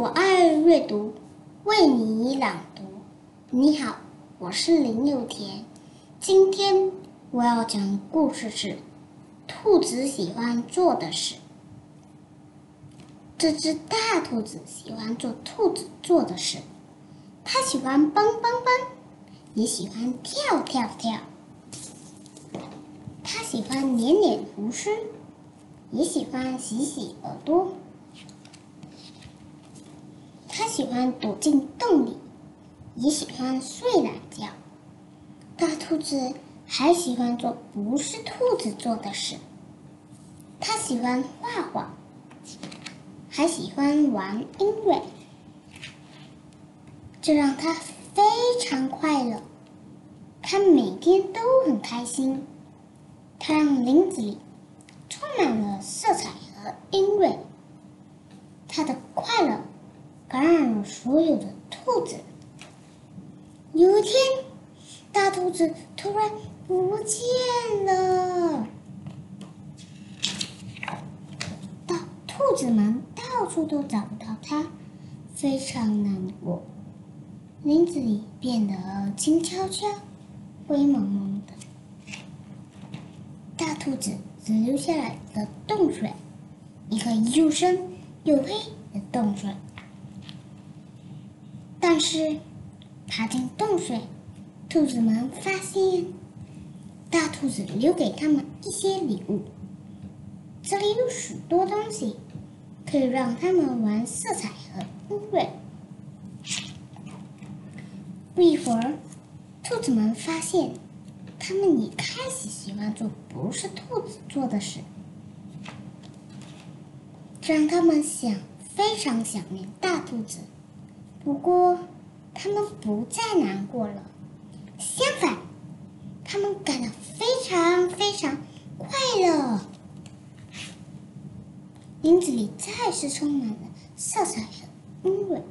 我爱阅读为你朗读。你好，我是林有田。今天我要讲故事是兔子喜欢做的事。这只大兔子喜欢做兔子做的事，它喜欢蹦蹦蹦，也喜欢跳跳跳。它喜欢捻捻胡须，也喜欢洗洗耳朵。他喜欢躲进洞里，也喜欢睡懒觉。大兔子还喜欢做不是兔子做的事。它喜欢画画，还喜欢玩音乐，这让他非常快乐。他每天都很开心。他让林子里充满了色彩和音乐。他的快乐。感染了所有的兔子。有一天，大兔子突然不见了，到兔子们到处都找不到它，非常难过。林子里变得静悄悄、灰蒙蒙的，大兔子只留下了一个洞穴，一个又深又黑的洞穴。但是，爬进洞穴，兔子们发现大兔子留给他们一些礼物。这里有许多东西，可以让他们玩色彩和音乐。不一会儿，兔子们发现，他们也开始喜欢做不是兔子做的事，让他们想非常想念大兔子。不过，他们不再难过了，相反，他们感到非常非常快乐。林子里再次充满了色彩和音乐。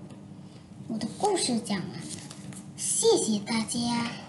我的故事讲完了，谢谢大家。